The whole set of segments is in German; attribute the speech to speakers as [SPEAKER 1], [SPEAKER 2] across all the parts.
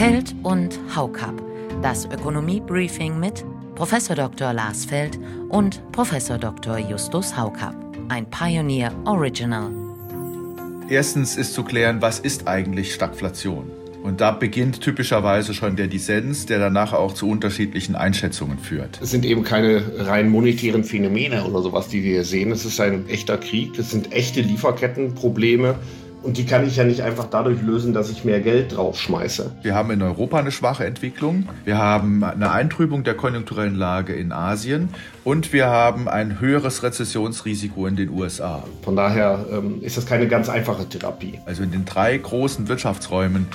[SPEAKER 1] Feld und Haukap. Das Ökonomie-Briefing mit Prof. Dr. Lars Feld und Prof. Dr. Justus Haukap. Ein Pioneer Original.
[SPEAKER 2] Erstens ist zu klären, was ist eigentlich Stagflation? Und da beginnt typischerweise schon der Dissens, der danach auch zu unterschiedlichen Einschätzungen führt.
[SPEAKER 3] Es sind eben keine rein monetären Phänomene oder sowas, die wir hier sehen. Es ist ein echter Krieg, es sind echte Lieferkettenprobleme. Und die kann ich ja nicht einfach dadurch lösen, dass ich mehr Geld draufschmeiße.
[SPEAKER 2] Wir haben in Europa eine schwache Entwicklung. Wir haben eine Eintrübung der konjunkturellen Lage in Asien. Und wir haben ein höheres Rezessionsrisiko in den USA.
[SPEAKER 3] Von daher ähm, ist das keine ganz einfache Therapie.
[SPEAKER 2] Also in den drei großen Wirtschaftsräumen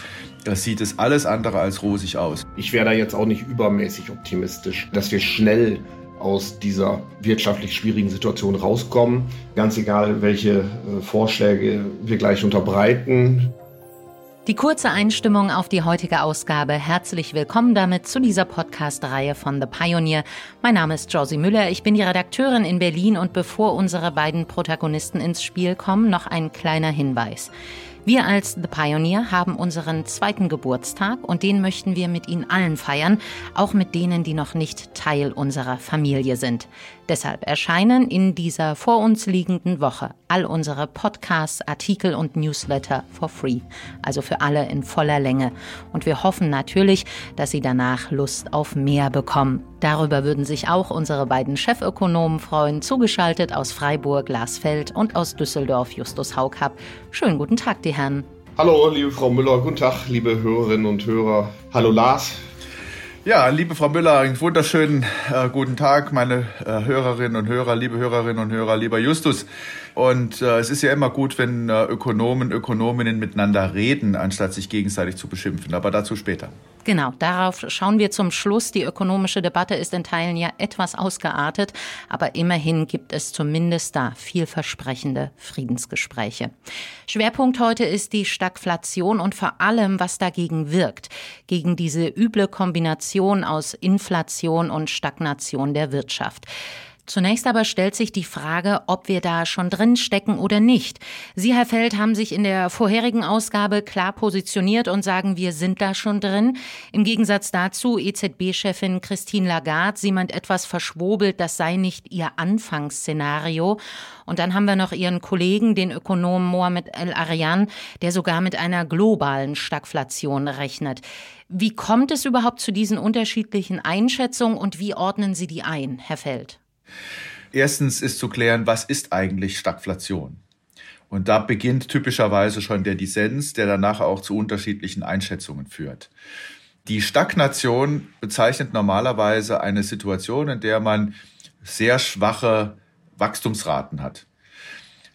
[SPEAKER 2] da sieht es alles andere als rosig aus.
[SPEAKER 3] Ich wäre da jetzt auch nicht übermäßig optimistisch, dass wir schnell aus dieser wirtschaftlich schwierigen Situation rauskommen. Ganz egal, welche äh, Vorschläge wir gleich unterbreiten.
[SPEAKER 1] Die kurze Einstimmung auf die heutige Ausgabe. Herzlich willkommen damit zu dieser Podcast-Reihe von The Pioneer. Mein Name ist Josie Müller. Ich bin die Redakteurin in Berlin und bevor unsere beiden Protagonisten ins Spiel kommen, noch ein kleiner Hinweis. Wir als The Pioneer haben unseren zweiten Geburtstag und den möchten wir mit Ihnen allen feiern, auch mit denen, die noch nicht Teil unserer Familie sind. Deshalb erscheinen in dieser vor uns liegenden Woche all unsere Podcasts, Artikel und Newsletter for free, also für alle in voller Länge. Und wir hoffen natürlich, dass Sie danach Lust auf mehr bekommen. Darüber würden sich auch unsere beiden Chefökonomen freuen, zugeschaltet aus Freiburg Lars Feld und aus Düsseldorf Justus Haukap. Schönen guten Tag, die Herren.
[SPEAKER 3] Hallo, liebe Frau Müller, guten Tag, liebe Hörerinnen und Hörer. Hallo Lars.
[SPEAKER 2] Ja, liebe Frau Müller, einen wunderschönen äh, guten Tag, meine äh, Hörerinnen und Hörer, liebe Hörerinnen und Hörer, lieber Justus. Und äh, es ist ja immer gut, wenn äh, Ökonomen, Ökonominnen miteinander reden, anstatt sich gegenseitig zu beschimpfen. Aber dazu später.
[SPEAKER 1] Genau, darauf schauen wir zum Schluss. Die ökonomische Debatte ist in Teilen ja etwas ausgeartet, aber immerhin gibt es zumindest da vielversprechende Friedensgespräche. Schwerpunkt heute ist die Stagflation und vor allem, was dagegen wirkt, gegen diese üble Kombination aus Inflation und Stagnation der Wirtschaft. Zunächst aber stellt sich die Frage, ob wir da schon drin stecken oder nicht. Sie, Herr Feld, haben sich in der vorherigen Ausgabe klar positioniert und sagen, wir sind da schon drin. Im Gegensatz dazu EZB-Chefin Christine Lagarde, sie meint etwas verschwobelt, das sei nicht ihr Anfangsszenario. Und dann haben wir noch ihren Kollegen, den Ökonomen Mohamed El Arian, der sogar mit einer globalen Stagflation rechnet. Wie kommt es überhaupt zu diesen unterschiedlichen Einschätzungen und wie ordnen Sie die ein, Herr Feld?
[SPEAKER 2] Erstens ist zu klären, was ist eigentlich Stagflation? Und da beginnt typischerweise schon der Dissens, der danach auch zu unterschiedlichen Einschätzungen führt. Die Stagnation bezeichnet normalerweise eine Situation, in der man sehr schwache Wachstumsraten hat.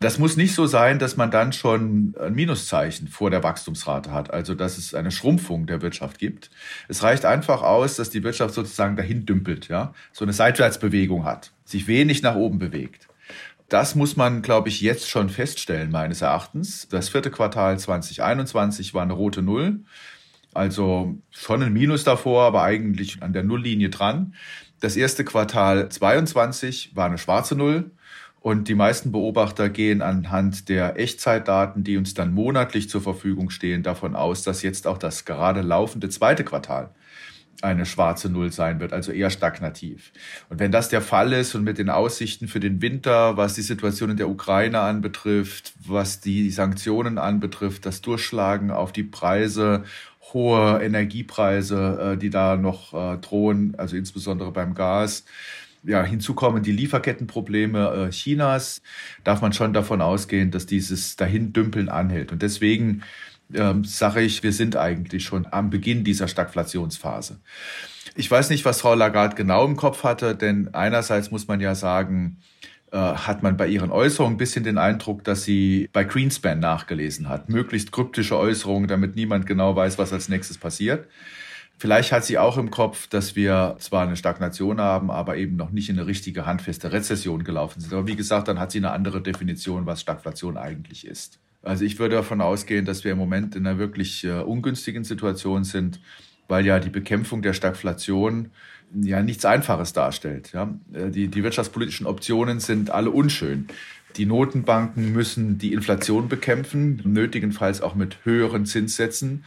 [SPEAKER 2] Das muss nicht so sein, dass man dann schon ein Minuszeichen vor der Wachstumsrate hat, also dass es eine Schrumpfung der Wirtschaft gibt. Es reicht einfach aus, dass die Wirtschaft sozusagen dahin dümpelt, ja, so eine Seitwärtsbewegung hat, sich wenig nach oben bewegt. Das muss man, glaube ich, jetzt schon feststellen, meines Erachtens. Das vierte Quartal 2021 war eine rote Null. Also schon ein Minus davor, aber eigentlich an der Nulllinie dran. Das erste Quartal 22 war eine schwarze Null. Und die meisten Beobachter gehen anhand der Echtzeitdaten, die uns dann monatlich zur Verfügung stehen, davon aus, dass jetzt auch das gerade laufende zweite Quartal eine schwarze Null sein wird, also eher stagnativ. Und wenn das der Fall ist und mit den Aussichten für den Winter, was die Situation in der Ukraine anbetrifft, was die Sanktionen anbetrifft, das Durchschlagen auf die Preise, hohe Energiepreise, äh, die da noch äh, drohen, also insbesondere beim Gas, ja, hinzu kommen die Lieferkettenprobleme äh, Chinas. Darf man schon davon ausgehen, dass dieses Dahindümpeln anhält. Und deswegen ähm, sage ich, wir sind eigentlich schon am Beginn dieser Stagflationsphase. Ich weiß nicht, was Frau Lagarde genau im Kopf hatte, denn einerseits muss man ja sagen, äh, hat man bei ihren Äußerungen ein bisschen den Eindruck, dass sie bei Greenspan nachgelesen hat. Möglichst kryptische Äußerungen, damit niemand genau weiß, was als nächstes passiert. Vielleicht hat sie auch im Kopf, dass wir zwar eine Stagnation haben, aber eben noch nicht in eine richtige handfeste Rezession gelaufen sind. Aber wie gesagt, dann hat sie eine andere Definition, was Stagflation eigentlich ist. Also ich würde davon ausgehen, dass wir im Moment in einer wirklich äh, ungünstigen Situation sind, weil ja die Bekämpfung der Stagflation ja nichts Einfaches darstellt. Ja? Äh, die, die wirtschaftspolitischen Optionen sind alle unschön. Die Notenbanken müssen die Inflation bekämpfen, nötigenfalls auch mit höheren Zinssätzen.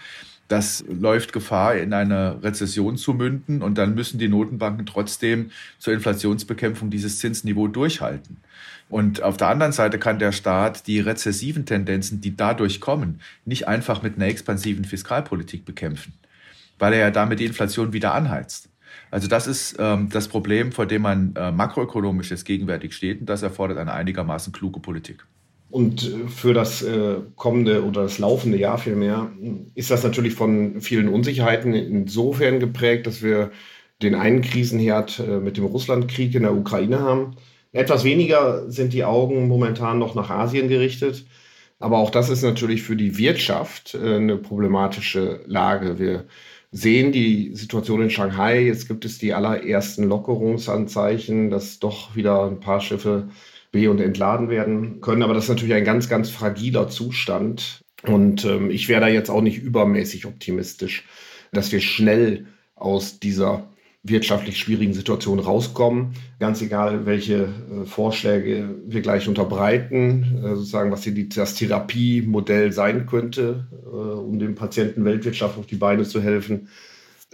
[SPEAKER 2] Das läuft Gefahr, in eine Rezession zu münden und dann müssen die Notenbanken trotzdem zur Inflationsbekämpfung dieses Zinsniveau durchhalten. Und auf der anderen Seite kann der Staat die rezessiven Tendenzen, die dadurch kommen, nicht einfach mit einer expansiven Fiskalpolitik bekämpfen, weil er ja damit die Inflation wieder anheizt. Also das ist ähm, das Problem, vor dem man äh, makroökonomisch jetzt gegenwärtig steht und das erfordert eine einigermaßen kluge Politik.
[SPEAKER 3] Und äh, für das äh, kommende oder das laufende Jahr vielmehr ist das natürlich von vielen Unsicherheiten insofern geprägt, dass wir den einen Krisenherd äh, mit dem Russlandkrieg in der Ukraine haben. Etwas weniger sind die Augen momentan noch nach Asien gerichtet. Aber auch das ist natürlich für die Wirtschaft äh, eine problematische Lage. Wir sehen die Situation in Shanghai. Jetzt gibt es die allerersten Lockerungsanzeichen, dass doch wieder ein paar Schiffe be- und entladen werden können. Aber das ist natürlich ein ganz, ganz fragiler Zustand. Und ähm, ich wäre da jetzt auch nicht übermäßig optimistisch, dass wir schnell aus dieser wirtschaftlich schwierigen Situation rauskommen. Ganz egal, welche äh, Vorschläge wir gleich unterbreiten, äh, sozusagen, was hier die, das Therapiemodell sein könnte, äh, um dem Patienten Weltwirtschaft auf die Beine zu helfen.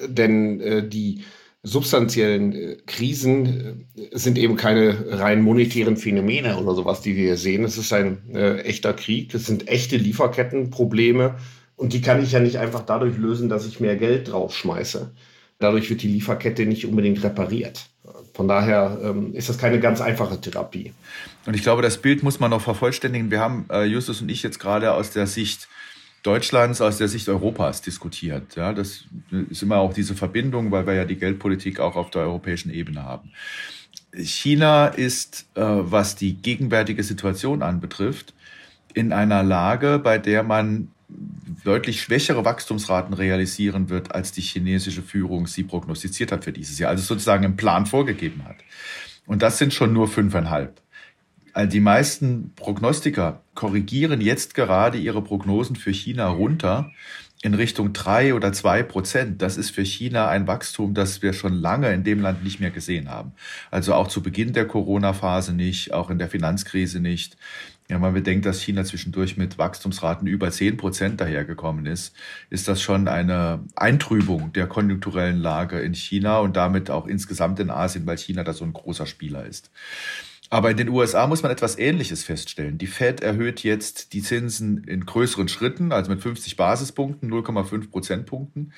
[SPEAKER 3] Denn äh, die substanziellen äh, Krisen äh, sind eben keine rein monetären Phänomene oder sowas, die wir hier sehen. Es ist ein echter Krieg, es sind echte Lieferkettenprobleme. Und die kann ich ja nicht einfach dadurch lösen, dass ich mehr Geld draufschmeiße. Dadurch wird die Lieferkette nicht unbedingt repariert. Von daher ähm, ist das keine ganz einfache Therapie.
[SPEAKER 2] Und ich glaube, das Bild muss man noch vervollständigen. Wir haben, äh, Justus und ich, jetzt gerade aus der Sicht Deutschlands, aus der Sicht Europas diskutiert. Ja, das ist immer auch diese Verbindung, weil wir ja die Geldpolitik auch auf der europäischen Ebene haben. China ist, äh, was die gegenwärtige Situation anbetrifft, in einer Lage, bei der man deutlich schwächere Wachstumsraten realisieren wird, als die chinesische Führung sie prognostiziert hat für dieses Jahr, also sozusagen einen Plan vorgegeben hat. Und das sind schon nur fünfeinhalb. Die meisten Prognostiker korrigieren jetzt gerade ihre Prognosen für China runter in Richtung drei oder zwei Prozent. Das ist für China ein Wachstum, das wir schon lange in dem Land nicht mehr gesehen haben. Also auch zu Beginn der Corona-Phase nicht, auch in der Finanzkrise nicht. Ja, wenn man bedenkt, dass China zwischendurch mit Wachstumsraten über zehn Prozent dahergekommen ist, ist das schon eine Eintrübung der konjunkturellen Lage in China und damit auch insgesamt in Asien, weil China da so ein großer Spieler ist. Aber in den USA muss man etwas Ähnliches feststellen. Die Fed erhöht jetzt die Zinsen in größeren Schritten, also mit 50 Basispunkten, 0,5 Prozentpunkten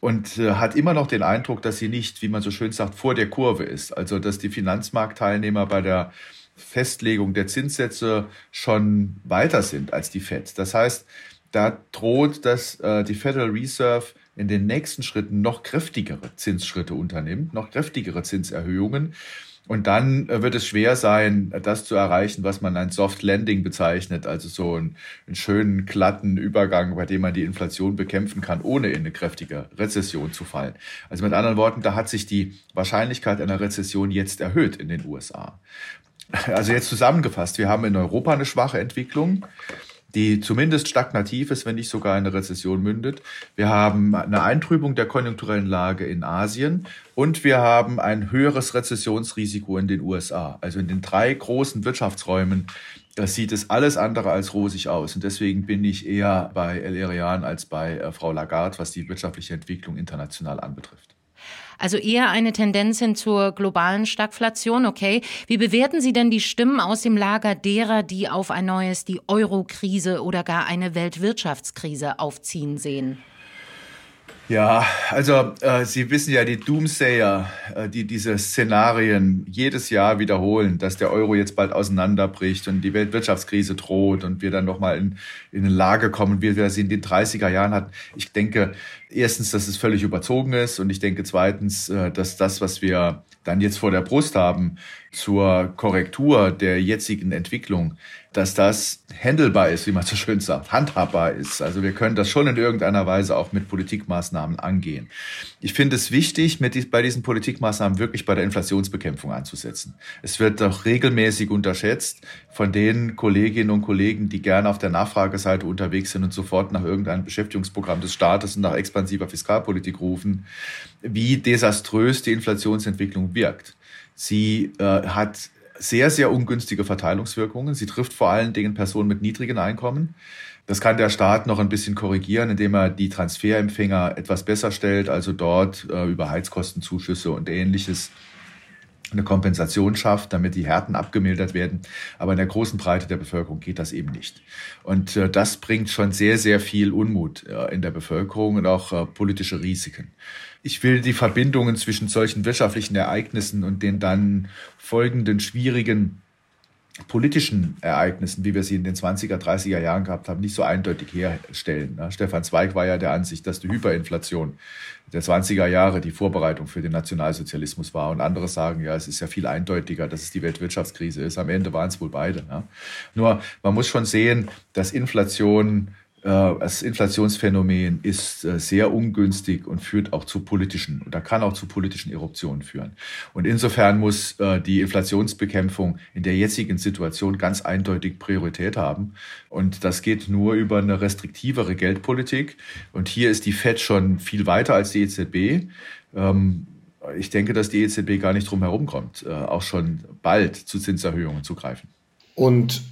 [SPEAKER 2] und äh, hat immer noch den Eindruck, dass sie nicht, wie man so schön sagt, vor der Kurve ist. Also dass die Finanzmarktteilnehmer bei der Festlegung der Zinssätze schon weiter sind als die Fed. Das heißt, da droht, dass äh, die Federal Reserve in den nächsten Schritten noch kräftigere Zinsschritte unternimmt, noch kräftigere Zinserhöhungen. Und dann äh, wird es schwer sein, das zu erreichen, was man ein Soft Landing bezeichnet, also so einen, einen schönen, glatten Übergang, bei dem man die Inflation bekämpfen kann, ohne in eine kräftige Rezession zu fallen. Also mit anderen Worten, da hat sich die Wahrscheinlichkeit einer Rezession jetzt erhöht in den USA. Also jetzt zusammengefasst, wir haben in Europa eine schwache Entwicklung, die zumindest stagnativ ist, wenn nicht sogar in eine Rezession mündet. Wir haben eine Eintrübung der konjunkturellen Lage in Asien und wir haben ein höheres Rezessionsrisiko in den USA. Also in den drei großen Wirtschaftsräumen das sieht es alles andere als rosig aus. Und deswegen bin ich eher bei El Erian als bei äh, Frau Lagarde, was die wirtschaftliche Entwicklung international anbetrifft.
[SPEAKER 1] Also eher eine Tendenz hin zur globalen Stagflation, okay. Wie bewerten Sie denn die Stimmen aus dem Lager derer, die auf ein neues, die Euro-Krise oder gar eine Weltwirtschaftskrise aufziehen sehen?
[SPEAKER 2] Ja, also äh, Sie wissen ja, die Doomsayer, äh, die diese Szenarien jedes Jahr wiederholen, dass der Euro jetzt bald auseinanderbricht und die Weltwirtschaftskrise droht und wir dann nochmal in, in eine Lage kommen, wie wir sie in den 30er Jahren hatten. Ich denke, erstens, dass es völlig überzogen ist und ich denke zweitens, äh, dass das, was wir dann jetzt vor der Brust haben zur Korrektur der jetzigen Entwicklung, dass das handelbar ist, wie man so schön sagt, handhabbar ist. Also wir können das schon in irgendeiner Weise auch mit Politikmaßnahmen angehen. Ich finde es wichtig, mit, bei diesen Politikmaßnahmen wirklich bei der Inflationsbekämpfung anzusetzen. Es wird doch regelmäßig unterschätzt von den Kolleginnen und Kollegen, die gerne auf der Nachfrageseite unterwegs sind und sofort nach irgendeinem Beschäftigungsprogramm des Staates und nach expansiver Fiskalpolitik rufen, wie desaströs die Inflationsentwicklung wirkt. Sie äh, hat sehr, sehr ungünstige Verteilungswirkungen. Sie trifft vor allen Dingen Personen mit niedrigen Einkommen. Das kann der Staat noch ein bisschen korrigieren, indem er die Transferempfänger etwas besser stellt, also dort äh, über Heizkostenzuschüsse und ähnliches eine Kompensation schafft, damit die Härten abgemildert werden. Aber in der großen Breite der Bevölkerung geht das eben nicht. Und äh, das bringt schon sehr, sehr viel Unmut äh, in der Bevölkerung und auch äh, politische Risiken. Ich will die Verbindungen zwischen solchen wirtschaftlichen Ereignissen und den dann folgenden schwierigen politischen Ereignissen, wie wir sie in den 20er, 30er Jahren gehabt haben, nicht so eindeutig herstellen. Ne? Stefan Zweig war ja der Ansicht, dass die Hyperinflation der 20er Jahre die Vorbereitung für den Nationalsozialismus war. Und andere sagen, ja, es ist ja viel eindeutiger, dass es die Weltwirtschaftskrise ist. Am Ende waren es wohl beide. Ne? Nur man muss schon sehen, dass Inflation das Inflationsphänomen ist äh, sehr ungünstig und führt auch zu politischen oder kann auch zu politischen Eruptionen führen. Und insofern muss äh, die Inflationsbekämpfung in der jetzigen Situation ganz eindeutig Priorität haben. Und das geht nur über eine restriktivere Geldpolitik. Und hier ist die FED schon viel weiter als die EZB. Ähm, ich denke, dass die EZB gar nicht drum herum kommt, auch schon bald zu Zinserhöhungen zu greifen.
[SPEAKER 3] Und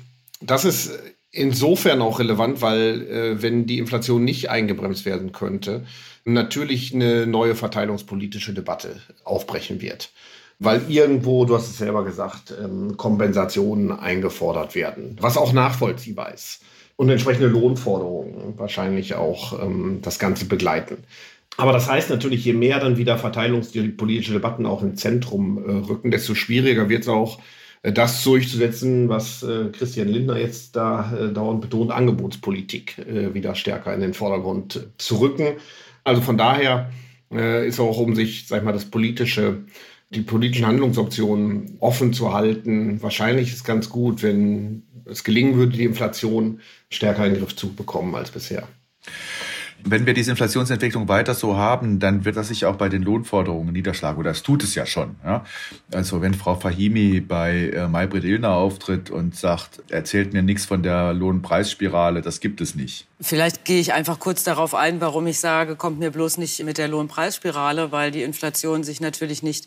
[SPEAKER 3] das ist insofern auch relevant, weil äh, wenn die Inflation nicht eingebremst werden könnte, natürlich eine neue verteilungspolitische Debatte aufbrechen wird. Weil irgendwo, du hast es selber gesagt, ähm, Kompensationen eingefordert werden, was auch nachvollziehbar ist. Und entsprechende Lohnforderungen wahrscheinlich auch ähm, das Ganze begleiten. Aber das heißt natürlich, je mehr dann wieder verteilungspolitische Debatten auch im Zentrum äh, rücken, desto schwieriger wird es auch, das durchzusetzen, was äh, Christian Lindner jetzt da äh, dauernd betont, Angebotspolitik äh, wieder stärker in den Vordergrund zu rücken. Also von daher äh, ist auch, um sich, sag ich mal, das politische, die politischen Handlungsoptionen offen zu halten, wahrscheinlich ist ganz gut, wenn es gelingen würde, die Inflation stärker in den Griff zu bekommen als bisher.
[SPEAKER 2] Wenn wir diese Inflationsentwicklung weiter so haben, dann wird das sich auch bei den Lohnforderungen niederschlagen. Oder das tut es ja schon. Ja? Also wenn Frau Fahimi bei äh, Maybrit Illner auftritt und sagt, erzählt mir nichts von der Lohnpreisspirale, das gibt es nicht.
[SPEAKER 4] Vielleicht gehe ich einfach kurz darauf ein, warum ich sage, kommt mir bloß nicht mit der Lohnpreisspirale, weil die Inflation sich natürlich nicht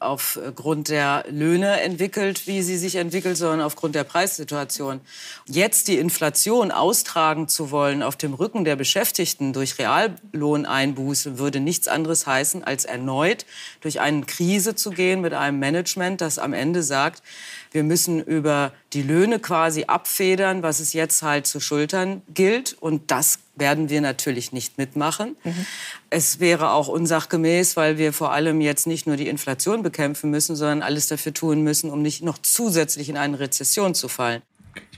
[SPEAKER 4] aufgrund der Löhne entwickelt, wie sie sich entwickelt, sondern aufgrund der Preissituation. Jetzt die Inflation austragen zu wollen auf dem Rücken der Beschäftigten durch Reallohneinbuße würde nichts anderes heißen, als erneut durch eine Krise zu gehen mit einem Management, das am Ende sagt, wir müssen über die Löhne quasi abfedern, was es jetzt halt zu schultern gilt. Und das werden wir natürlich nicht mitmachen. Mhm. Es wäre auch unsachgemäß, weil wir vor allem jetzt nicht nur die Inflation bekämpfen müssen, sondern alles dafür tun müssen, um nicht noch zusätzlich in eine Rezession zu fallen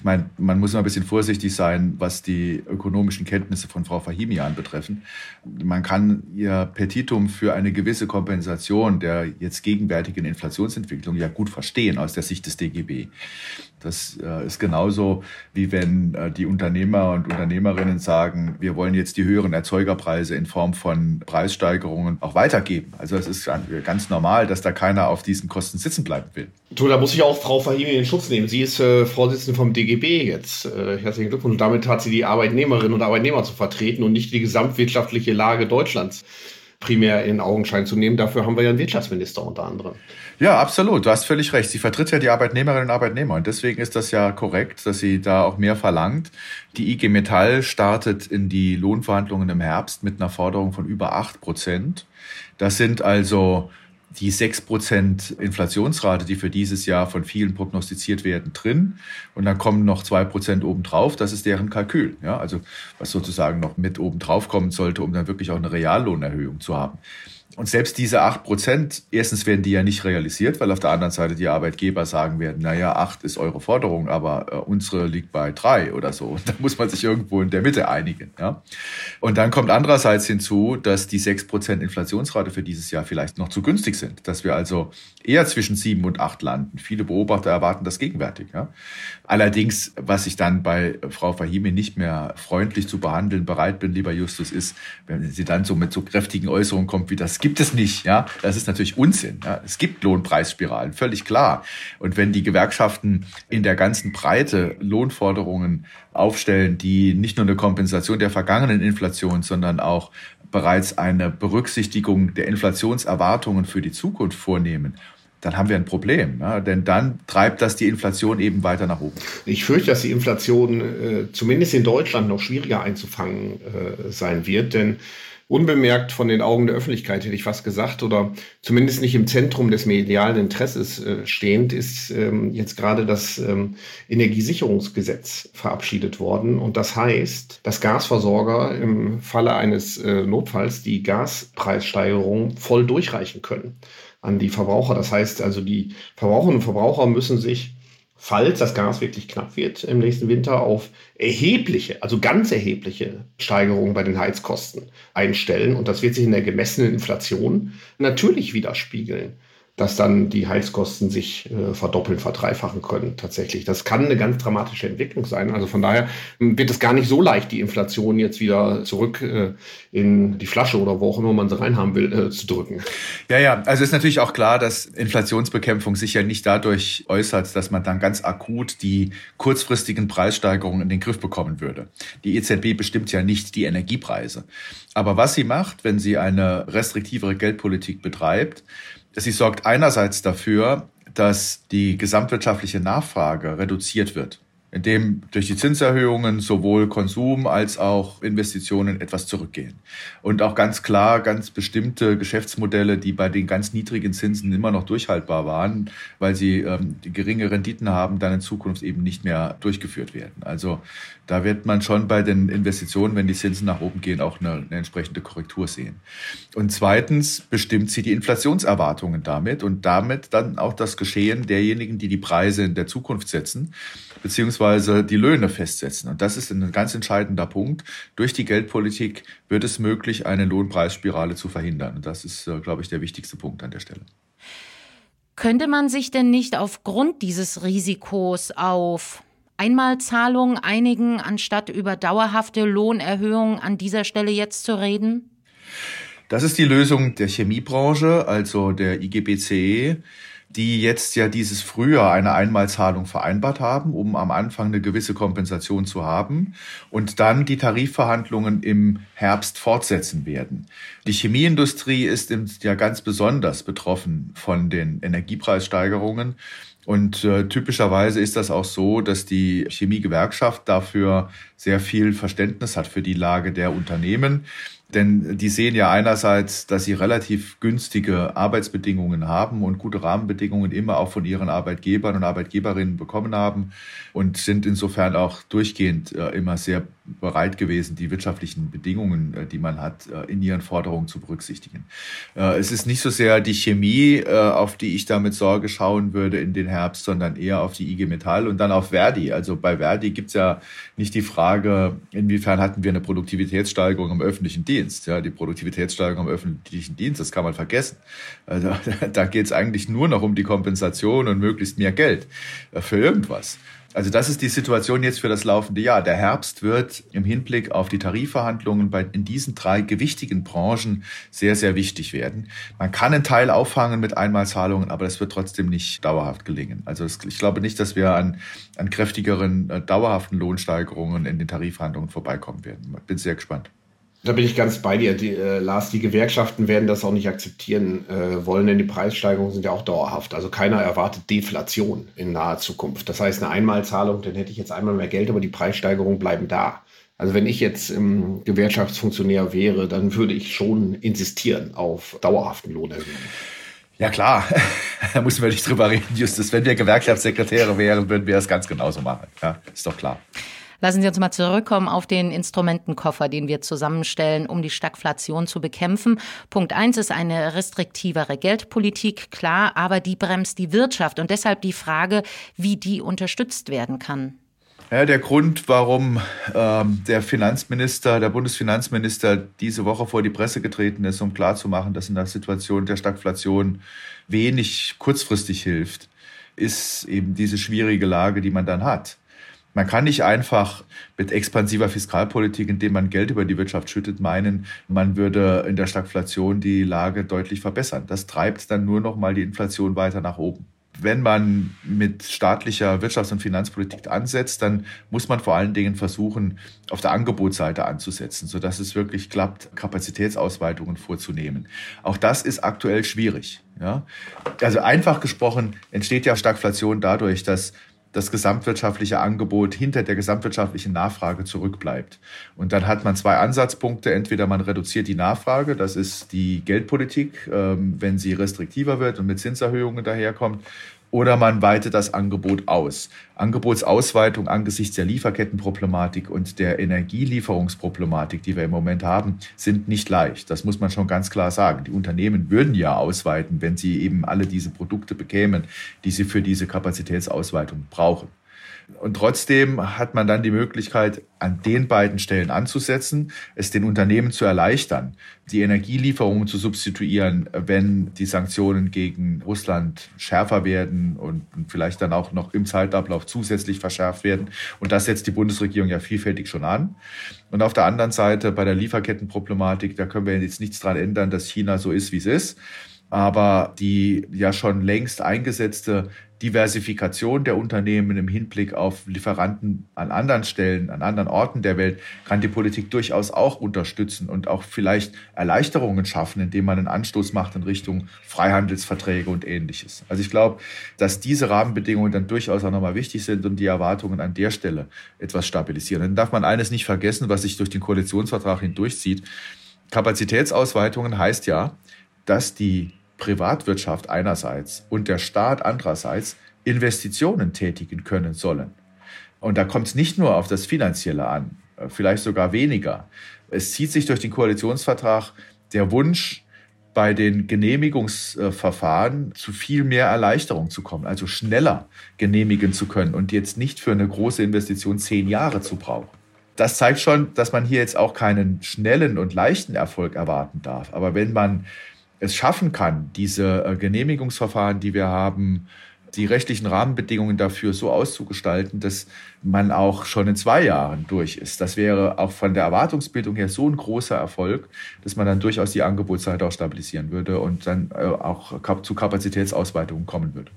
[SPEAKER 2] ich meine, man muss immer ein bisschen vorsichtig sein, was die ökonomischen Kenntnisse von Frau Fahimi anbetreffen. Man kann ihr Petitum für eine gewisse Kompensation der jetzt gegenwärtigen Inflationsentwicklung ja gut verstehen aus der Sicht des DGB. Das äh, ist genauso wie wenn äh, die Unternehmer und Unternehmerinnen sagen, wir wollen jetzt die höheren Erzeugerpreise in Form von Preissteigerungen auch weitergeben. Also es ist ganz normal, dass da keiner auf diesen Kosten sitzen bleiben will.
[SPEAKER 3] So, da muss ich auch Frau Fahimi in Schutz nehmen. Sie ist äh, Vorsitzende vom DGB jetzt. Äh, herzlichen Glückwunsch. Und damit hat sie die Arbeitnehmerinnen und Arbeitnehmer zu vertreten und nicht die gesamtwirtschaftliche Lage Deutschlands primär in Augenschein zu nehmen. Dafür haben wir ja einen Wirtschaftsminister unter anderem.
[SPEAKER 2] Ja, absolut. Du hast völlig recht. Sie vertritt ja die Arbeitnehmerinnen und Arbeitnehmer. Und deswegen ist das ja korrekt, dass sie da auch mehr verlangt. Die IG Metall startet in die Lohnverhandlungen im Herbst mit einer Forderung von über acht Prozent. Das sind also die 6% Inflationsrate, die für dieses Jahr von vielen prognostiziert werden, drin. Und dann kommen noch 2% obendrauf. Das ist deren Kalkül. Ja, also was sozusagen noch mit obendrauf kommen sollte, um dann wirklich auch eine Reallohnerhöhung zu haben. Und selbst diese acht Prozent, erstens werden die ja nicht realisiert, weil auf der anderen Seite die Arbeitgeber sagen werden, naja, acht ist eure Forderung, aber äh, unsere liegt bei drei oder so. Und da muss man sich irgendwo in der Mitte einigen. Ja? Und dann kommt andererseits hinzu, dass die sechs Prozent Inflationsrate für dieses Jahr vielleicht noch zu günstig sind. Dass wir also eher zwischen sieben und acht landen. Viele Beobachter erwarten das gegenwärtig. Ja? Allerdings, was ich dann bei Frau Fahimi nicht mehr freundlich zu behandeln bereit bin, lieber Justus, ist, wenn sie dann so mit so kräftigen Äußerungen kommt, wie das gibt es nicht. Ja, das ist natürlich Unsinn. Ja? Es gibt Lohnpreisspiralen, völlig klar. Und wenn die Gewerkschaften in der ganzen Breite Lohnforderungen aufstellen, die nicht nur eine Kompensation der vergangenen Inflation, sondern auch bereits eine Berücksichtigung der Inflationserwartungen für die Zukunft vornehmen, dann haben wir ein Problem. Ja? Denn dann treibt das die Inflation eben weiter nach oben.
[SPEAKER 3] Ich fürchte, dass die Inflation äh, zumindest in Deutschland noch schwieriger einzufangen äh, sein wird, denn unbemerkt von den Augen der Öffentlichkeit, hätte ich fast gesagt, oder zumindest nicht im Zentrum des medialen Interesses äh, stehend, ist ähm, jetzt gerade das ähm, Energiesicherungsgesetz verabschiedet worden. Und das heißt, dass Gasversorger im Falle eines äh, Notfalls die Gaspreissteigerung voll durchreichen können an die Verbraucher. Das heißt also, die Verbraucherinnen und Verbraucher müssen sich falls das Gas wirklich knapp wird im nächsten Winter, auf erhebliche, also ganz erhebliche Steigerungen bei den Heizkosten einstellen. Und das wird sich in der gemessenen Inflation natürlich widerspiegeln dass dann die Heizkosten sich äh, verdoppeln, verdreifachen können tatsächlich. Das kann eine ganz dramatische Entwicklung sein. Also von daher hm, wird es gar nicht so leicht, die Inflation jetzt wieder zurück äh, in die Flasche oder wo auch immer man sie reinhaben will, äh, zu drücken.
[SPEAKER 2] Ja, ja, also ist natürlich auch klar, dass Inflationsbekämpfung sich ja nicht dadurch äußert, dass man dann ganz akut die kurzfristigen Preissteigerungen in den Griff bekommen würde. Die EZB bestimmt ja nicht die Energiepreise. Aber was sie macht, wenn sie eine restriktivere Geldpolitik betreibt, Sie sorgt einerseits dafür, dass die gesamtwirtschaftliche Nachfrage reduziert wird indem durch die Zinserhöhungen sowohl Konsum als auch Investitionen etwas zurückgehen. Und auch ganz klar ganz bestimmte Geschäftsmodelle, die bei den ganz niedrigen Zinsen immer noch durchhaltbar waren, weil sie ähm, geringe Renditen haben, dann in Zukunft eben nicht mehr durchgeführt werden. Also da wird man schon bei den Investitionen, wenn die Zinsen nach oben gehen, auch eine, eine entsprechende Korrektur sehen. Und zweitens bestimmt sie die Inflationserwartungen damit und damit dann auch das Geschehen derjenigen, die die Preise in der Zukunft setzen beziehungsweise die Löhne festsetzen. Und das ist ein ganz entscheidender Punkt. Durch die Geldpolitik wird es möglich, eine Lohnpreisspirale zu verhindern. Und das ist, äh, glaube ich, der wichtigste Punkt an der Stelle.
[SPEAKER 1] Könnte man sich denn nicht aufgrund dieses Risikos auf Einmalzahlungen einigen, anstatt über dauerhafte Lohnerhöhungen an dieser Stelle jetzt zu reden?
[SPEAKER 2] Das ist die Lösung der Chemiebranche, also der IGBCE die jetzt ja dieses Frühjahr eine Einmalzahlung vereinbart haben, um am Anfang eine gewisse Kompensation zu haben und dann die Tarifverhandlungen im Herbst fortsetzen werden. Die Chemieindustrie ist ja ganz besonders betroffen von den Energiepreissteigerungen. Und äh, typischerweise ist das auch so, dass die Chemiegewerkschaft dafür sehr viel Verständnis hat für die Lage der Unternehmen. Denn die sehen ja einerseits, dass sie relativ günstige Arbeitsbedingungen haben und gute Rahmenbedingungen immer auch von ihren Arbeitgebern und Arbeitgeberinnen bekommen haben und sind insofern auch durchgehend äh, immer sehr bereit gewesen, die wirtschaftlichen Bedingungen, äh, die man hat, äh, in ihren Forderungen zu berücksichtigen. Es ist nicht so sehr die Chemie, auf die ich da mit Sorge schauen würde in den Herbst, sondern eher auf die IG Metall und dann auf Verdi. Also bei Verdi gibt es ja nicht die Frage, inwiefern hatten wir eine Produktivitätssteigerung im öffentlichen Dienst. Ja, die Produktivitätssteigerung im öffentlichen Dienst, das kann man vergessen. Also da geht es eigentlich nur noch um die Kompensation und möglichst mehr Geld für irgendwas. Also das ist die Situation jetzt für das laufende Jahr. Der Herbst wird im Hinblick auf die Tarifverhandlungen bei, in diesen drei gewichtigen Branchen sehr, sehr wichtig werden. Man kann einen Teil auffangen mit Einmalzahlungen, aber das wird trotzdem nicht dauerhaft gelingen. Also das, ich glaube nicht, dass wir an, an kräftigeren, äh, dauerhaften Lohnsteigerungen in den Tarifverhandlungen vorbeikommen werden. Bin sehr gespannt.
[SPEAKER 3] Da bin ich ganz bei dir, die, äh, Lars. Die Gewerkschaften werden das auch nicht akzeptieren äh, wollen, denn die Preissteigerungen sind ja auch dauerhaft. Also keiner erwartet Deflation in naher Zukunft. Das heißt, eine Einmalzahlung, dann hätte ich jetzt einmal mehr Geld, aber die Preissteigerungen bleiben da. Also wenn ich jetzt ähm, Gewerkschaftsfunktionär wäre, dann würde ich schon insistieren auf dauerhaften Lohnerhöhungen.
[SPEAKER 2] Ja klar, da müssen wir nicht drüber reden, Justus. Wenn wir Gewerkschaftssekretäre wären, würden wir das ganz genauso machen. Ja, ist doch klar.
[SPEAKER 1] Lassen Sie uns mal zurückkommen auf den Instrumentenkoffer, den wir zusammenstellen, um die Stagflation zu bekämpfen. Punkt eins ist eine restriktivere Geldpolitik, klar, aber die bremst die Wirtschaft und deshalb die Frage, wie die unterstützt werden kann.
[SPEAKER 2] Ja, der Grund, warum ähm, der Finanzminister, der Bundesfinanzminister diese Woche vor die Presse getreten ist, um klarzumachen, dass in der Situation der Stagflation wenig kurzfristig hilft, ist eben diese schwierige Lage, die man dann hat. Man kann nicht einfach mit expansiver Fiskalpolitik, indem man Geld über die Wirtschaft schüttet, meinen, man würde in der Stagflation die Lage deutlich verbessern. Das treibt dann nur noch mal die Inflation weiter nach oben. wenn man mit staatlicher Wirtschafts- und Finanzpolitik ansetzt, dann muss man vor allen Dingen versuchen, auf der Angebotsseite anzusetzen, sodass es wirklich klappt, Kapazitätsausweitungen vorzunehmen. Auch das ist aktuell schwierig. Ja? Also einfach gesprochen entsteht ja Stagflation dadurch, dass das gesamtwirtschaftliche Angebot hinter der gesamtwirtschaftlichen Nachfrage zurückbleibt. Und dann hat man zwei Ansatzpunkte. Entweder man reduziert die Nachfrage, das ist die Geldpolitik, ähm, wenn sie restriktiver wird und mit Zinserhöhungen daherkommt, oder man weitet das Angebot aus. Angebotsausweitung angesichts der Lieferkettenproblematik und der Energielieferungsproblematik, die wir im Moment haben, sind nicht leicht. Das muss man schon ganz klar sagen. Die Unternehmen würden ja ausweiten, wenn sie eben alle diese Produkte bekämen, die sie für diese Kapazitätsausweitung brauchen. Und trotzdem hat man dann die Möglichkeit, an den beiden Stellen anzusetzen, es den Unternehmen zu erleichtern, die Energielieferungen zu substituieren, wenn die Sanktionen gegen Russland schärfer werden und vielleicht dann auch noch im Zeitablauf zusätzlich verschärft werden. Und das setzt die Bundesregierung ja vielfältig schon an. Und auf der anderen Seite bei der Lieferkettenproblematik, da können wir jetzt nichts dran ändern, dass China so ist, wie es ist. Aber die ja schon längst eingesetzte Diversifikation der Unternehmen im Hinblick auf Lieferanten an anderen Stellen, an anderen Orten der Welt, kann die Politik durchaus auch unterstützen und auch vielleicht Erleichterungen schaffen, indem man einen Anstoß macht in Richtung Freihandelsverträge und ähnliches. Also ich glaube, dass diese Rahmenbedingungen dann durchaus auch nochmal wichtig sind und die Erwartungen an der Stelle etwas stabilisieren. Dann darf man eines nicht vergessen, was sich durch den Koalitionsvertrag hindurchzieht. Kapazitätsausweitungen heißt ja, dass die Privatwirtschaft einerseits und der Staat andererseits Investitionen tätigen können sollen. Und da kommt es nicht nur auf das Finanzielle an, äh, vielleicht sogar weniger. Es zieht sich durch den Koalitionsvertrag der Wunsch, bei den Genehmigungsverfahren zu viel mehr Erleichterung zu kommen, also schneller genehmigen zu können und jetzt nicht für eine große Investition zehn Jahre zu brauchen. Das zeigt schon, dass man hier jetzt auch keinen schnellen und leichten Erfolg erwarten darf. Aber wenn man es schaffen kann, diese äh, Genehmigungsverfahren, die wir haben, die rechtlichen Rahmenbedingungen dafür so auszugestalten, dass man auch schon in zwei Jahren durch ist. Das wäre auch von der Erwartungsbildung her so ein großer Erfolg, dass man dann durchaus die Angebotsseite auch stabilisieren würde und dann äh, auch zu Kapazitätsausweitungen kommen würde.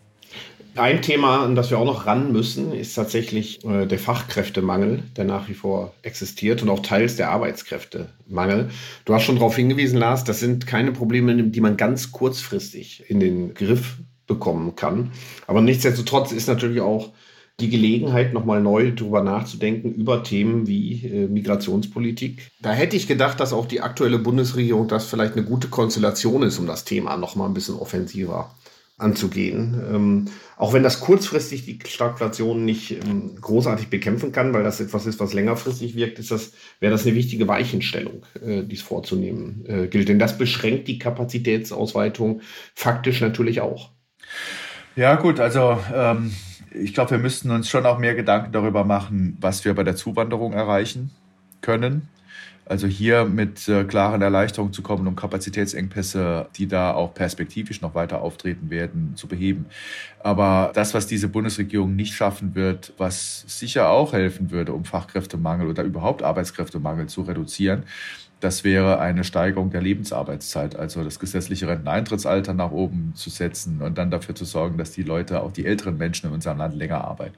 [SPEAKER 3] Ein Thema, an das wir auch noch ran müssen, ist tatsächlich äh, der Fachkräftemangel, der nach wie vor existiert und auch teils der Arbeitskräftemangel. Du hast schon darauf hingewiesen, Lars, das sind keine Probleme, die man ganz kurzfristig in den Griff bekommen kann. Aber nichtsdestotrotz ist natürlich auch die Gelegenheit, nochmal neu darüber nachzudenken, über Themen wie äh, Migrationspolitik. Da hätte ich gedacht, dass auch die aktuelle Bundesregierung das vielleicht eine gute Konstellation ist, um das Thema nochmal ein bisschen offensiver anzugehen. Ähm, auch wenn das kurzfristig die Stagflation nicht ähm, großartig bekämpfen kann, weil das etwas ist, was längerfristig wirkt, ist das, wäre das eine wichtige Weichenstellung, äh, dies vorzunehmen äh, gilt. Denn das beschränkt die Kapazitätsausweitung faktisch natürlich auch.
[SPEAKER 2] Ja, gut, also ähm, ich glaube, wir müssten uns schon auch mehr Gedanken darüber machen, was wir bei der Zuwanderung erreichen können. Also hier mit äh, klaren Erleichterungen zu kommen, um Kapazitätsengpässe, die da auch perspektivisch noch weiter auftreten werden, zu beheben. Aber das, was diese Bundesregierung nicht schaffen wird, was sicher auch helfen würde, um Fachkräftemangel oder überhaupt Arbeitskräftemangel zu reduzieren, das wäre eine Steigerung der Lebensarbeitszeit, also das gesetzliche Renteneintrittsalter nach oben zu setzen und dann dafür zu sorgen, dass die Leute, auch die älteren Menschen in unserem Land länger arbeiten.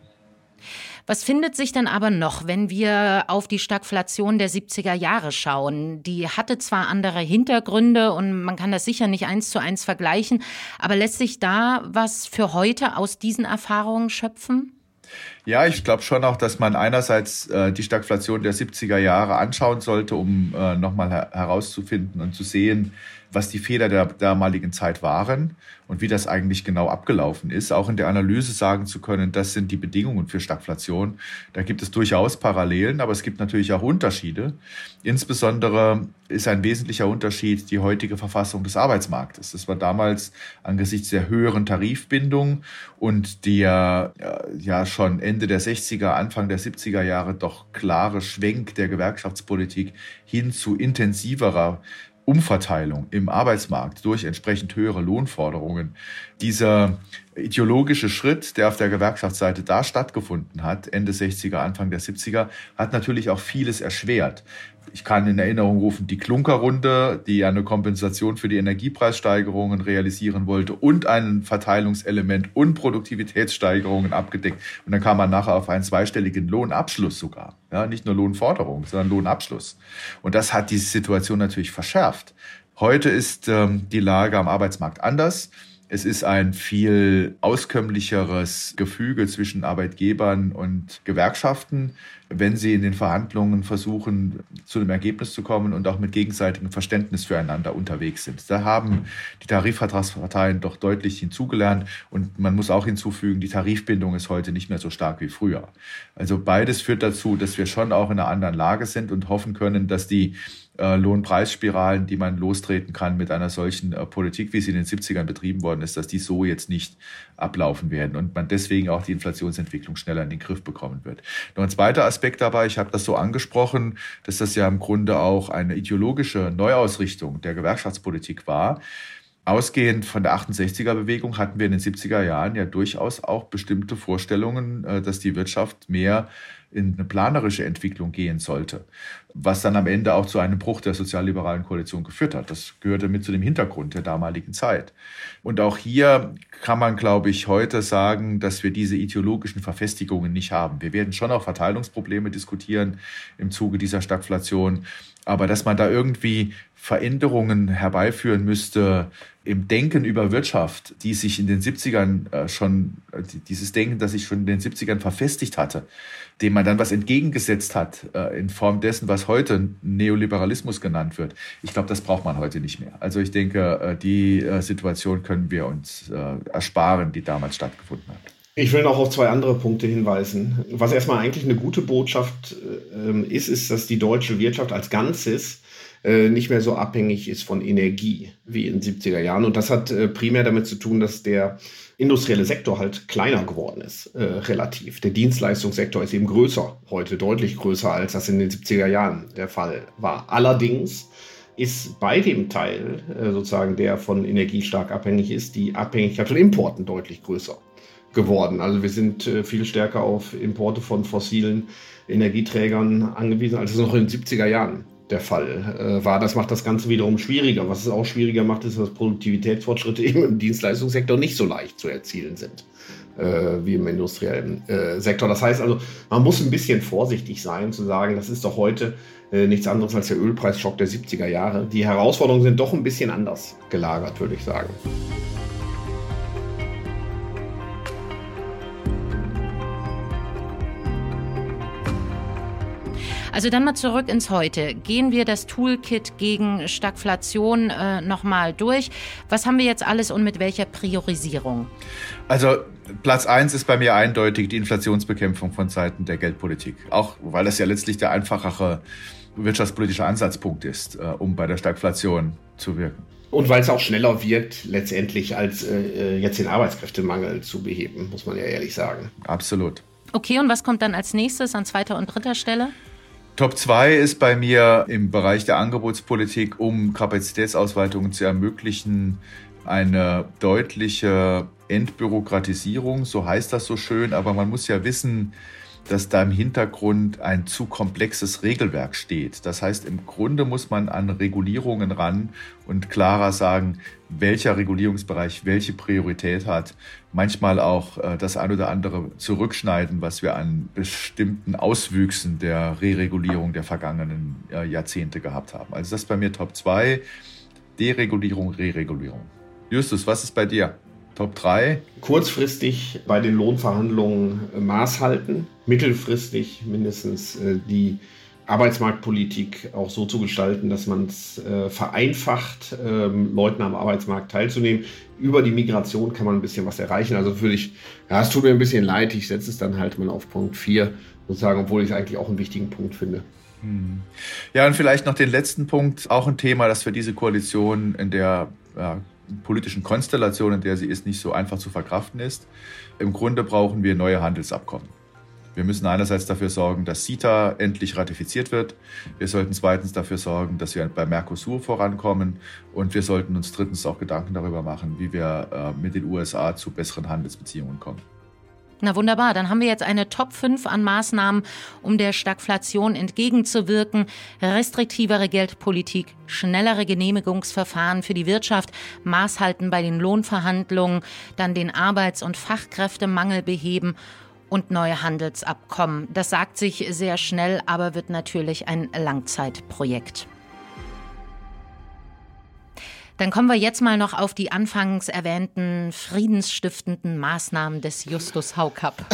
[SPEAKER 1] Was findet sich denn aber noch, wenn wir auf die Stagflation der 70er Jahre schauen? Die hatte zwar andere Hintergründe und man kann das sicher nicht eins zu eins vergleichen, aber lässt sich da was für heute aus diesen Erfahrungen schöpfen?
[SPEAKER 2] Ja, ich glaube schon auch, dass man einerseits äh, die Stagflation der 70er Jahre anschauen sollte, um äh, nochmal her herauszufinden und zu sehen, was die Fehler der damaligen Zeit waren und wie das eigentlich genau abgelaufen ist, auch in der Analyse sagen zu können, das sind die Bedingungen für Stagflation. Da gibt es durchaus Parallelen, aber es gibt natürlich auch Unterschiede. Insbesondere ist ein wesentlicher Unterschied die heutige Verfassung des Arbeitsmarktes. Das war damals angesichts der höheren Tarifbindung und der ja schon der 60er, Anfang der 70er Jahre doch klare Schwenk der Gewerkschaftspolitik hin zu intensiverer Umverteilung im Arbeitsmarkt durch entsprechend höhere Lohnforderungen. Dieser ideologische Schritt, der auf der Gewerkschaftsseite da stattgefunden hat, Ende 60er, Anfang der 70er, hat natürlich auch vieles erschwert, Ich kann in Erinnerung rufen die Klunkerrunde, die eine Kompensation für die Energiepreissteigerungen realisieren wollte und ein Verteilungselement und Produktivitätssteigerungen abgedeckt. Und dann kam man nachher auf einen zweistelligen Lohnabschluss sogar. Ja, nicht nur Lohnforderung, sondern Lohnabschluss. Und das hat diese Situation natürlich verschärft. Heute ist ähm, die Lage am Arbeitsmarkt anders. Es ist ein viel auskömmlicheres Gefüge zwischen Arbeitgebern und Gewerkschaften, wenn sie in den Verhandlungen versuchen, zu einem Ergebnis zu kommen und auch mit gegenseitigem Verständnis füreinander unterwegs sind. Da haben die Tarifvertragsparteien doch deutlich hinzugelernt und man muss auch hinzufügen, die Tarifbindung ist heute nicht mehr so stark wie früher. Also beides führt dazu, dass wir schon auch in einer anderen Lage sind und hoffen können, dass die äh, Lohnpreisspiralen, die man lostreten kann mit einer solchen äh, Politik, wie sie in den 70ern betrieben worden ist, dass die so jetzt nicht ablaufen werden und man deswegen auch die Inflationsentwicklung schneller in den Griff bekommen wird. Noch ein zweiter Aspekt dabei, ich habe das so angesprochen, dass das ja im Grunde auch eine ideologische Neuausrichtung der Gewerkschaftspolitik war. Ausgehend von der 68er-Bewegung hatten wir in den 70er Jahren ja durchaus auch bestimmte Vorstellungen, äh, dass die Wirtschaft mehr in eine planerische Entwicklung gehen sollte, was dann am Ende auch zu einem Bruch der sozialliberalen Koalition geführt hat. Das gehörte mit zu dem Hintergrund der damaligen Zeit. Und auch hier kann man, glaube ich, heute sagen, dass wir diese ideologischen Verfestigungen nicht haben. Wir werden schon auch Verteilungsprobleme diskutieren im Zuge dieser Stagflation, aber dass man da irgendwie Veränderungen herbeiführen müsste im Denken über Wirtschaft, die sich in den 70ern äh, schon, äh, dieses Denken, das sich schon in den 70ern verfestigt hatte, dem man dann was entgegengesetzt hat äh, in Form dessen, was heute Neoliberalismus genannt wird. Ich glaube, das braucht man heute nicht mehr. Also ich denke, die Situation können wir uns ersparen, die damals stattgefunden hat.
[SPEAKER 3] Ich will noch auf zwei andere Punkte hinweisen. Was erstmal eigentlich eine gute Botschaft ist, ist, dass die deutsche Wirtschaft als Ganzes äh, nicht mehr so abhängig ist von Energie wie in den 70er Jahren. Und das hat äh, primär damit zu tun, dass der industrielle Sektor halt kleiner geworden ist, äh, relativ. Der Dienstleistungssektor ist eben größer, heute deutlich größer, als das in den 70er Jahren der Fall war. Allerdings ist bei dem Teil, äh, sozusagen, der von Energie stark abhängig ist, die Abhängigkeit von Importen deutlich größer geworden. Also wir sind äh, viel stärker auf Importe von fossilen Energieträgern angewiesen, als es noch in den 70er Jahren der Fall äh, war. Das macht das Ganze wiederum schwieriger. Was es auch schwieriger macht, ist, dass Produktivitätsfortschritte eben im Dienstleistungssektor nicht so leicht zu erzielen sind äh, wie im industriellen Sektor. Das heißt also, man muss ein bisschen vorsichtig sein, zu sagen, das ist doch heute nichts anderes als der Ölpreisschock der 70er Jahre. Die Herausforderungen sind doch ein bisschen anders gelagert, würde ich sagen.
[SPEAKER 1] Also dann mal zurück ins Heute. Gehen wir das Toolkit gegen Stagflation äh, nochmal durch. Was haben wir jetzt alles und mit welcher Priorisierung?
[SPEAKER 2] Also Platz eins ist bei mir eindeutig die Inflationsbekämpfung von Seiten der Geldpolitik. Auch weil das ja letztlich der einfachere wirtschaftspolitische Ansatzpunkt ist, äh, um bei der Stagflation zu wirken.
[SPEAKER 3] Und weil es auch schneller wirkt, letztendlich als äh, äh, jetzt den Arbeitskräftemangel zu beheben, muss man ja ehrlich sagen.
[SPEAKER 2] Absolut.
[SPEAKER 1] Okay, und was kommt dann als nächstes an zweiter und dritter Stelle?
[SPEAKER 2] Top 2 ist bei mir im Bereich der Angebotspolitik, um Kapazitätsausweitungen zu ermöglichen, eine deutliche Entbürokratisierung, so heißt das so schön, aber man muss ja wissen, dass da im Hintergrund ein zu komplexes Regelwerk steht. Das heißt, im Grunde muss man an Regulierungen ran und klarer sagen, welcher Regulierungsbereich welche Priorität hat. Manchmal auch äh, das ein oder andere zurückschneiden, was wir an bestimmten Auswüchsen der Re-Regulierung der vergangenen äh, Jahrzehnte gehabt haben. Also das ist bei mir Top 2, Deregulierung, Re-Regulierung. Justus, was ist bei dir? Top 3.
[SPEAKER 3] Kurzfristig bei den Lohnverhandlungen äh, Maß halten, mittelfristig mindestens äh, die Arbeitsmarktpolitik auch so zu gestalten, dass man es äh, vereinfacht, ähm, Leuten am Arbeitsmarkt teilzunehmen. Über die Migration kann man ein bisschen was erreichen. Also würde ich, ja, es tut mir ein bisschen leid, ich setze es dann halt mal auf Punkt 4, sozusagen, obwohl ich es eigentlich auch einen wichtigen Punkt finde. Hm.
[SPEAKER 2] Ja, und vielleicht noch den letzten Punkt, auch ein Thema, das für diese Koalition in der ja, politischen Konstellation, in der sie ist, nicht so einfach zu verkraften ist. Im Grunde brauchen wir neue Handelsabkommen. Wir müssen einerseits dafür sorgen, dass CETA endlich ratifiziert wird. Wir sollten zweitens dafür sorgen, dass wir bei Mercosur vorankommen. Und wir sollten uns drittens auch Gedanken darüber machen, wie wir äh, mit den USA zu besseren Handelsbeziehungen kommen.
[SPEAKER 1] Na wunderbar, dann haben wir jetzt eine Top 5 an Maßnahmen, um der Stagflation entgegenzuwirken. Restriktivere Geldpolitik, schnellere Genehmigungsverfahren für die Wirtschaft, Maßhalten bei den Lohnverhandlungen, dann den Arbeits- und Fachkräftemangel beheben und neue Handelsabkommen. Das sagt sich sehr schnell, aber wird natürlich ein Langzeitprojekt. Dann kommen wir jetzt mal noch auf die anfangs erwähnten friedensstiftenden Maßnahmen des Justus Haukapp.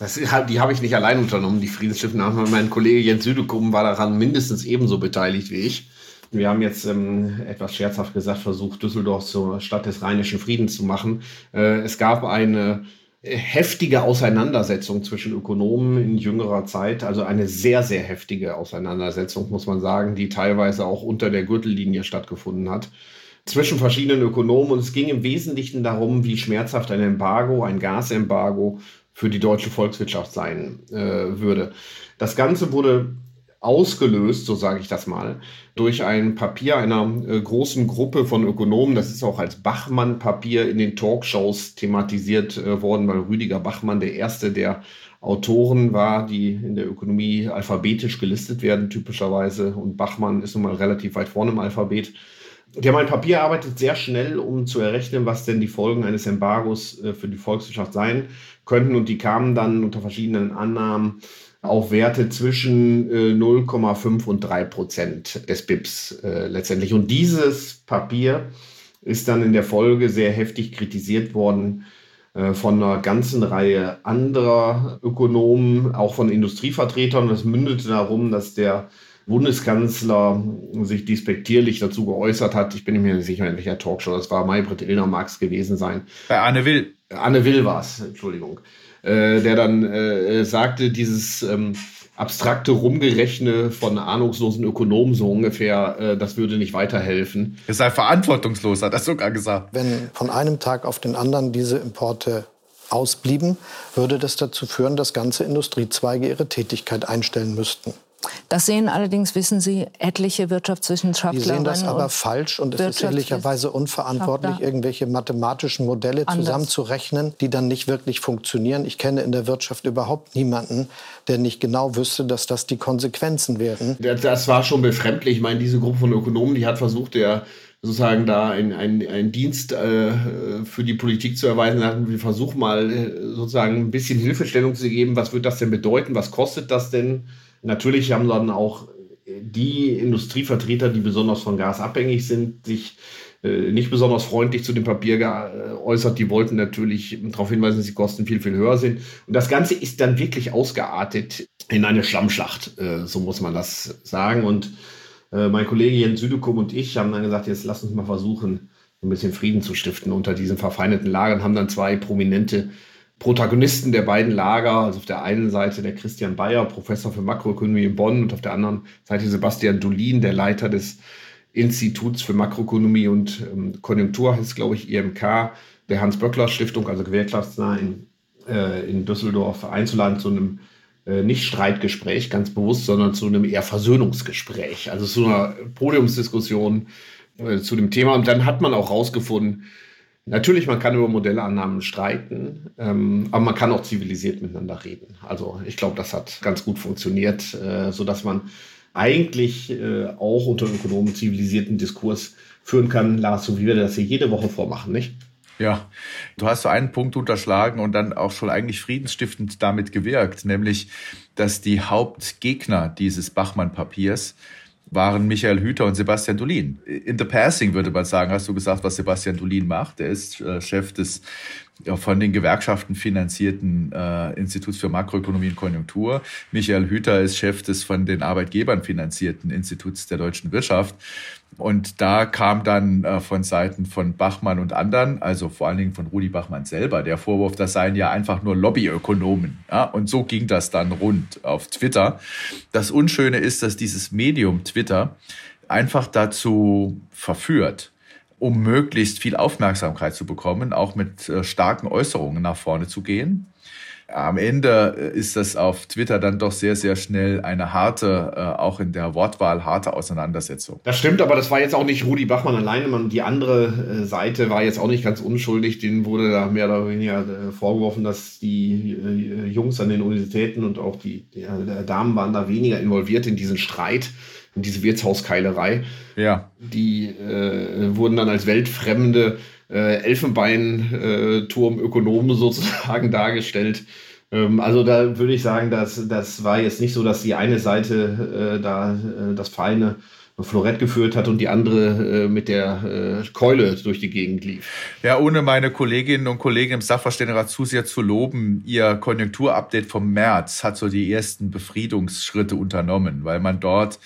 [SPEAKER 3] Das, die habe ich nicht allein unternommen, die friedensstiftenden Maßnahmen. Mein Kollege Jens Südekum war daran mindestens ebenso beteiligt wie ich. Wir haben jetzt ähm, etwas scherzhaft gesagt versucht, Düsseldorf zur Stadt des rheinischen Friedens zu machen. Äh, es gab eine heftige Auseinandersetzung zwischen Ökonomen in jüngerer Zeit, also eine sehr, sehr heftige Auseinandersetzung, muss man sagen, die teilweise auch unter der Gürtellinie stattgefunden hat, zwischen verschiedenen Ökonomen. Und es ging im Wesentlichen darum, wie schmerzhaft ein Embargo, ein Gasembargo für die deutsche Volkswirtschaft sein äh, würde. Das Ganze wurde ausgelöst, so sage ich das mal, durch ein Papier einer äh, großen Gruppe von Ökonomen. Das ist auch als Bachmann-Papier in den Talkshows thematisiert äh, worden, weil Rüdiger Bachmann der erste der Autoren war, die in der Ökonomie alphabetisch gelistet werden, typischerweise. Und Bachmann ist nun mal relativ weit vorne im Alphabet. Die haben ein Papier arbeitet sehr schnell, um zu errechnen, was denn die Folgen eines Embargos äh, für die Volkswirtschaft sein könnten. Und die kamen dann unter verschiedenen Annahmen auf Werte zwischen äh, 0,5 und 3 Prozent des BIPs äh, letztendlich. Und dieses Papier ist dann in der Folge sehr heftig kritisiert worden äh, von einer ganzen Reihe anderer Ökonomen, auch von Industrievertretern. Das mündete darum, dass der Bundeskanzler sich despektierlich dazu geäußert hat. Ich bin mir nicht sicher, in welcher Talkshow das war. Maybrit Illner mag es gewesen sein.
[SPEAKER 2] Bei Anne Will.
[SPEAKER 3] Anne Will war es, Entschuldigung äh, der dann äh, sagte, dieses ähm, abstrakte Rumgerechne von ahnungslosen Ökonomen so ungefähr, äh, das würde nicht weiterhelfen.
[SPEAKER 2] Es sei verantwortungslos, hat er sogar gesagt.
[SPEAKER 5] Wenn von einem Tag auf den anderen diese Importe ausblieben, würde das dazu führen, dass ganze Industriezweige ihre Tätigkeit einstellen müssten.
[SPEAKER 6] Das sehen allerdings, wissen Sie, etliche Wirtschaftswissenschaftler.
[SPEAKER 5] Die sehen das aber falsch und es ist ehrlicherweise unverantwortlich, irgendwelche mathematischen Modelle Anders. zusammenzurechnen, die dann nicht wirklich funktionieren. Ich kenne in der Wirtschaft überhaupt niemanden, der nicht genau wüsste, dass das die Konsequenzen werden.
[SPEAKER 3] Das war schon befremdlich. Ich meine, diese Gruppe von Ökonomen, die hat versucht, der sozusagen da einen ein Dienst äh, für die Politik zu erweisen. Wir versuchen mal äh, sozusagen ein bisschen Hilfestellung zu geben. Was wird das denn bedeuten? Was kostet das denn? Natürlich haben dann auch die Industrievertreter, die besonders von Gas abhängig sind, sich äh, nicht besonders freundlich zu dem Papier geäußert. Die wollten natürlich darauf hinweisen, dass die Kosten viel, viel höher sind. Und das Ganze ist dann wirklich ausgeartet in eine Schlammschlacht, äh, so muss man das sagen. Und äh, mein Kollege Jens Südekum und ich haben dann gesagt, jetzt lass uns mal versuchen, ein bisschen Frieden zu stiften unter diesen verfeindeten Lagern, haben dann zwei prominente Protagonisten der beiden Lager, also auf der einen Seite der Christian Bayer, Professor für Makroökonomie in Bonn und auf der anderen Seite Sebastian Dolin, der Leiter des Instituts für Makroökonomie und ähm, Konjunktur, heißt glaube ich IMK, der Hans-Böckler-Stiftung, also gewerkschaftsnah in, äh, in Düsseldorf einzuladen zu einem äh, nicht Streitgespräch, ganz bewusst, sondern zu einem eher Versöhnungsgespräch, also zu einer Podiumsdiskussion äh, zu dem Thema. Und dann hat man auch rausgefunden, Natürlich, man kann über Modellannahmen streiten, ähm, aber man kann auch zivilisiert miteinander reden. Also ich glaube, das hat ganz gut funktioniert, äh, sodass man eigentlich äh, auch unter Ökonomen zivilisierten Diskurs führen kann, Lars, so wie wir das hier jede Woche vormachen, nicht?
[SPEAKER 2] Ja, du hast so einen Punkt unterschlagen und dann auch schon eigentlich friedensstiftend damit gewirkt, nämlich, dass die Hauptgegner dieses Bachmann-Papiers waren Michael Hüter und Sebastian Dolin. In the passing würde man sagen, hast du gesagt, was Sebastian Dolin macht. Er ist äh, Chef des von den Gewerkschaften finanzierten äh, Instituts für Makroökonomie und Konjunktur. Michael Hüter ist Chef des von den Arbeitgebern finanzierten Instituts der deutschen Wirtschaft. Und da kam dann äh, von Seiten von Bachmann und anderen, also vor allen Dingen von Rudi Bachmann selber, der Vorwurf, das seien ja einfach nur Lobbyökonomen. Ja? Und so ging das dann rund auf Twitter. Das Unschöne ist, dass dieses Medium Twitter einfach dazu verführt, um möglichst viel Aufmerksamkeit zu bekommen, auch mit äh, starken Äußerungen nach vorne zu gehen, am Ende äh, ist das auf Twitter dann doch sehr, sehr schnell eine harte, äh, auch in der Wortwahl, harte Auseinandersetzung.
[SPEAKER 3] Das stimmt, aber das war jetzt auch nicht Rudi Bachmann alleine. Man, die andere äh, Seite war jetzt auch nicht ganz unschuldig. Denen wurde da mehr oder weniger vorgeworfen, dass die Jungs an den Universitäten und auch die, die Damen waren da weniger involviert in diesen Streit in diese Wirtshauskeilerei.
[SPEAKER 2] Ja.
[SPEAKER 3] Die äh, wurden dann als weltfremde äh, Elfenbeinturmökonomen sozusagen dargestellt. Ähm, also da würde ich sagen, dass das war jetzt nicht so, dass die eine Seite äh, da äh, das feine Florett geführt hat und die andere äh, mit der äh, Keule durch die Gegend lief.
[SPEAKER 2] Ja, ohne meine Kolleginnen und Kollegen im Sachverständigenrat zu sehr zu loben, ihr Konjunkturupdate vom März hat so die ersten Befriedungsschritte unternommen, weil man dort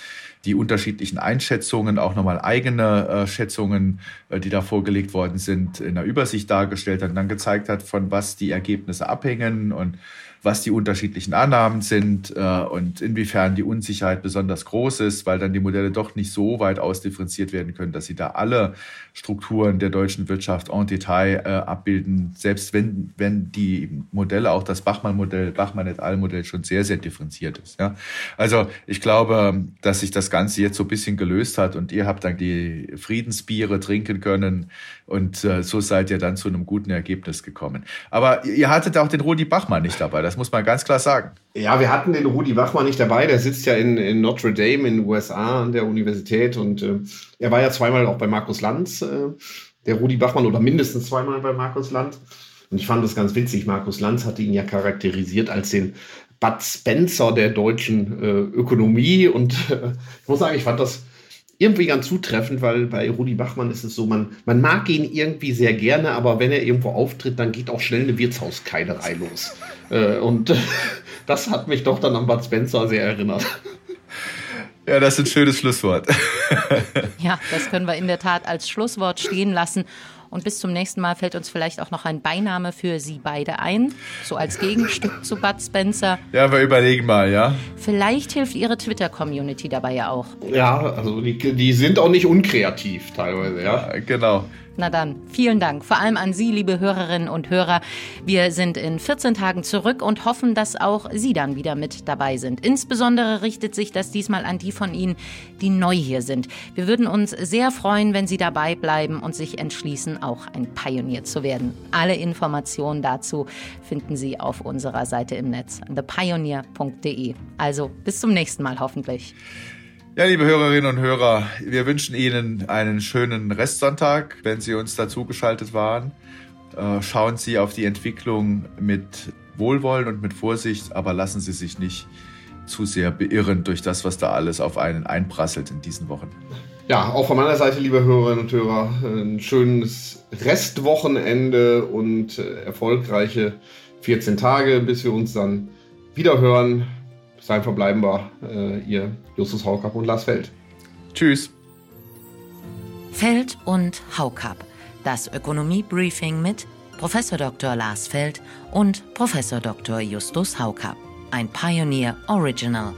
[SPEAKER 2] die unterschiedlichen Einschätzungen, auch nochmal eigene äh, Schätzungen, äh, die da vorgelegt worden sind, in der Übersicht dargestellt hat und dann gezeigt hat, von was die Ergebnisse abhängen und was die unterschiedlichen Annahmen sind äh, und inwiefern die Unsicherheit besonders groß ist, weil dann die Modelle doch nicht so weit ausdifferenziert werden können, dass sie da alle Strukturen der deutschen Wirtschaft en Detail äh, abbilden, selbst wenn, wenn die Modelle, auch das Bachmann-Modell, Bachmann et al-Modell schon sehr, sehr differenziert ist. Ja? Also ich glaube, dass sich das Ganze jetzt so ein bisschen gelöst hat und ihr habt dann die Friedensbiere trinken können und äh, so seid ihr dann zu einem guten Ergebnis gekommen. Aber ihr hattet auch den Rudi Bachmann nicht dabei, das muss man ganz klar sagen.
[SPEAKER 3] Ja, wir hatten den Rudi Bachmann nicht dabei. Der sitzt ja in, in Notre Dame in den USA an der Universität und äh, er war ja zweimal auch bei Markus Lanz, äh, der Rudi Bachmann, oder mindestens zweimal bei Markus Lanz. Und ich fand das ganz witzig. Markus Lanz hatte ihn ja charakterisiert als den Bud Spencer der deutschen äh, Ökonomie. Und äh, ich muss sagen, ich fand das irgendwie ganz zutreffend, weil bei Rudi Bachmann ist es so, man, man mag ihn irgendwie sehr gerne, aber wenn er irgendwo auftritt, dann geht auch schnell eine Wirtshauskeilerei los. Äh, und das hat mich doch dann an Bud Spencer sehr erinnert.
[SPEAKER 2] Ja, das ist ein schönes Schlusswort.
[SPEAKER 1] ja, das können wir in der Tat als Schlusswort stehen lassen. Und bis zum nächsten Mal fällt uns vielleicht auch noch ein Beiname für Sie beide ein, so als Gegenstück zu Bud Spencer.
[SPEAKER 2] Ja, wir überlegen mal, ja.
[SPEAKER 1] Vielleicht hilft Ihre Twitter-Community dabei ja auch.
[SPEAKER 3] Ja, also die, die sind auch nicht unkreativ teilweise, ja.
[SPEAKER 2] ja genau.
[SPEAKER 1] Na dann, vielen Dank. Vor allem an Sie, liebe Hörerinnen und Hörer. Wir sind in 14 Tagen zurück und hoffen, dass auch Sie dann wieder mit dabei sind. Insbesondere richtet sich das diesmal an die von Ihnen, die neu hier sind. Wir würden uns sehr freuen, wenn Sie dabei bleiben und sich entschließen, auch ein Pionier zu werden. Alle Informationen dazu finden Sie auf unserer Seite im Netz, thepioneer.de. Also bis zum nächsten Mal hoffentlich.
[SPEAKER 2] Ja, liebe Hörerinnen und Hörer, wir wünschen Ihnen einen schönen Restsonntag, wenn Sie uns dazugeschaltet waren. Äh, schauen Sie auf die Entwicklung mit Wohlwollen und mit Vorsicht, aber lassen Sie sich nicht zu sehr beirren durch das, was da alles auf einen einprasselt in diesen Wochen.
[SPEAKER 3] Ja, auch von meiner Seite, liebe Hörerinnen und Hörer, ein schönes Restwochenende und äh, erfolgreiche 14 Tage, bis wir uns dann wieder hören. Bis dahin verbleiben wir, äh, ihr Justus Haukapp und Lars Feld.
[SPEAKER 2] Tschüss.
[SPEAKER 1] Feld und Haukapp. Das Ökonomie-Briefing mit Prof. Dr. Lars Feld und Prof. Dr. Justus Haukapp. Ein Pioneer Original.